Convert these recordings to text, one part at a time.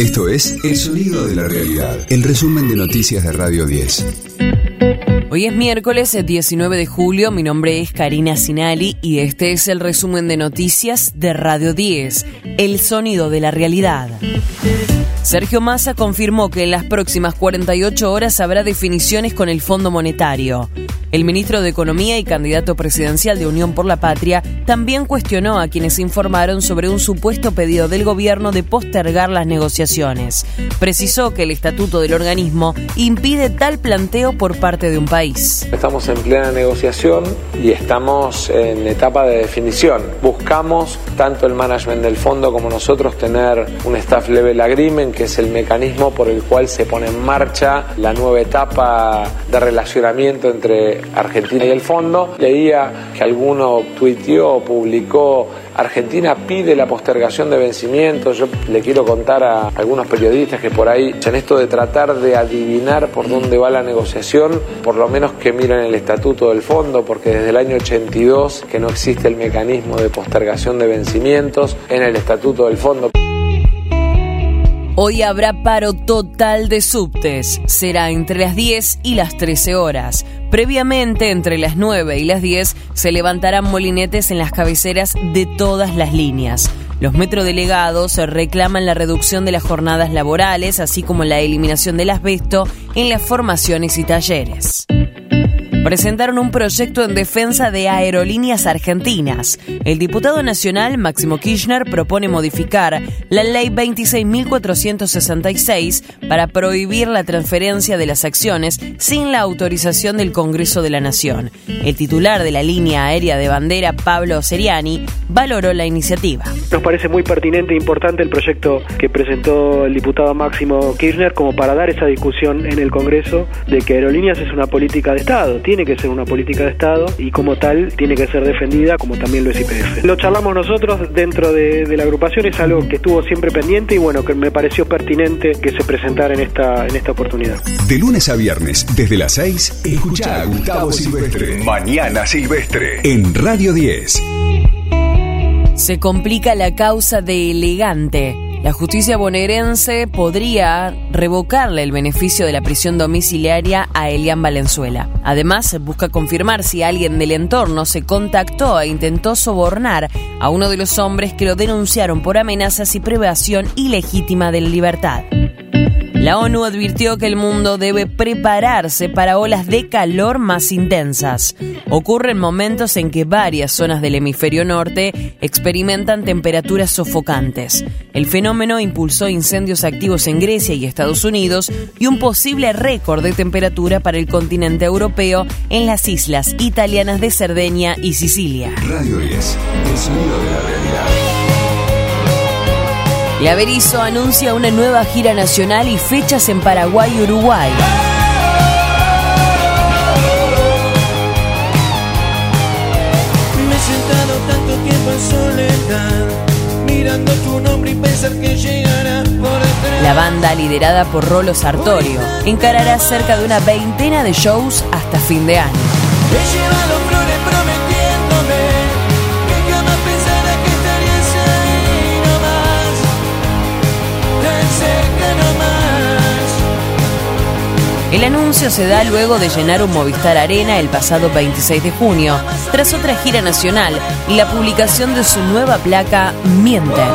Esto es El Sonido de la Realidad, el resumen de noticias de Radio 10. Hoy es miércoles 19 de julio, mi nombre es Karina Sinali y este es el resumen de noticias de Radio 10, El Sonido de la Realidad. Sergio Massa confirmó que en las próximas 48 horas habrá definiciones con el Fondo Monetario. El ministro de Economía y candidato presidencial de Unión por la Patria también cuestionó a quienes informaron sobre un supuesto pedido del gobierno de postergar las negociaciones. Precisó que el estatuto del organismo impide tal planteo por parte de un país. Estamos en plena negociación y estamos en etapa de definición. Buscamos tanto el management del fondo como nosotros tener un staff level agreement, que es el mecanismo por el cual se pone en marcha la nueva etapa de relacionamiento entre Argentina y el fondo. Leía que alguno tuiteó, publicó, Argentina pide la postergación de vencimientos. Yo le quiero contar a algunos periodistas que por ahí, en esto de tratar de adivinar por dónde va la negociación, por lo menos que miren el estatuto del fondo, porque desde el año 82 que no existe el mecanismo de postergación de vencimientos en el estatuto del fondo. Hoy habrá paro total de subtes. Será entre las 10 y las 13 horas. Previamente, entre las 9 y las 10, se levantarán molinetes en las cabeceras de todas las líneas. Los metrodelegados reclaman la reducción de las jornadas laborales, así como la eliminación del asbesto en las formaciones y talleres presentaron un proyecto en defensa de aerolíneas argentinas. El diputado nacional Máximo Kirchner propone modificar la ley 26.466 para prohibir la transferencia de las acciones sin la autorización del Congreso de la Nación. El titular de la línea aérea de bandera, Pablo Seriani, valoró la iniciativa. Nos parece muy pertinente e importante el proyecto que presentó el diputado Máximo Kirchner como para dar esa discusión en el Congreso de que aerolíneas es una política de Estado tiene que ser una política de Estado y como tal tiene que ser defendida como también lo es IPF. Lo charlamos nosotros dentro de, la agrupación, es algo que estuvo siempre pendiente y bueno, que me pareció pertinente que se presentara en esta, en esta oportunidad. De lunes a viernes, desde las 6, escucha a Gustavo Silvestre. Mañana Silvestre. En Radio 10. Se complica la causa de Elegante. La justicia bonaerense podría revocarle el beneficio de la prisión domiciliaria a Elian Valenzuela. Además, busca confirmar si alguien del entorno se contactó e intentó sobornar a uno de los hombres que lo denunciaron por amenazas y privación ilegítima de libertad. La ONU advirtió que el mundo debe prepararse para olas de calor más intensas. Ocurren momentos en que varias zonas del hemisferio norte experimentan temperaturas sofocantes. El fenómeno impulsó incendios activos en Grecia y Estados Unidos y un posible récord de temperatura para el continente europeo en las islas italianas de Cerdeña y Sicilia. Radio 10, el de la. La Berizo anuncia una nueva gira nacional y fechas en Paraguay y Uruguay. mirando tu nombre y pensar que llegará La banda, liderada por Rolo Sartorio, encarará cerca de una veintena de shows hasta fin de año. El anuncio se da luego de llenar un Movistar Arena el pasado 26 de junio, tras otra gira nacional y la publicación de su nueva placa Mienten.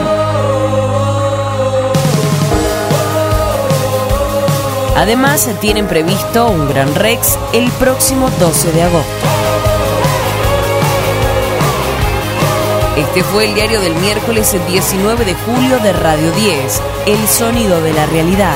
Además, tienen previsto un Gran Rex el próximo 12 de agosto. Este fue el diario del miércoles 19 de julio de Radio 10, El Sonido de la Realidad.